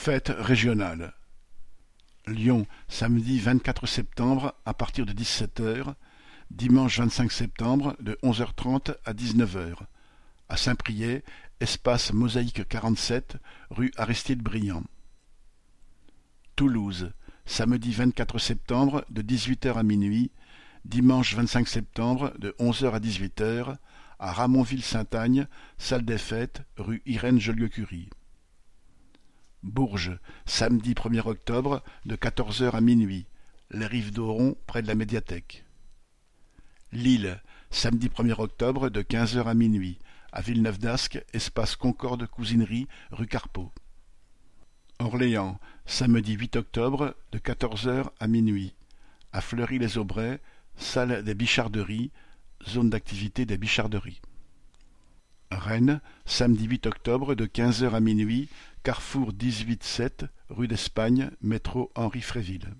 Fêtes régionales. Lyon, samedi vingt-quatre septembre à partir de dix-sept heures, dimanche vingt-cinq septembre de onze heures trente à dix-neuf heures. À Saint-Priest, espace Mosaïque quarante-sept, rue Aristide Briand. Toulouse, samedi vingt-quatre septembre de dix-huit heures à minuit, dimanche vingt-cinq septembre de onze heures à dix-huit heures, à Ramonville-Saint-Agne, salle des fêtes, rue Irène Joliot-Curie. Bourges, samedi premier octobre, de quatorze heures à minuit, les rives d'Oron, près de la médiathèque. Lille, samedi premier octobre, de quinze heures à minuit, à Villeneuve-d'Ascq, espace Concorde Cousinerie, rue Carpeau. Orléans, samedi huit octobre, de quatorze heures à minuit, à Fleury-les-Aubrais, salle des Bicharderies, zone d'activité des Bicharderies. Rennes, samedi huit octobre, de quinze heures à minuit, carrefour dix-huit sept, rue d'Espagne, métro Henri Fréville.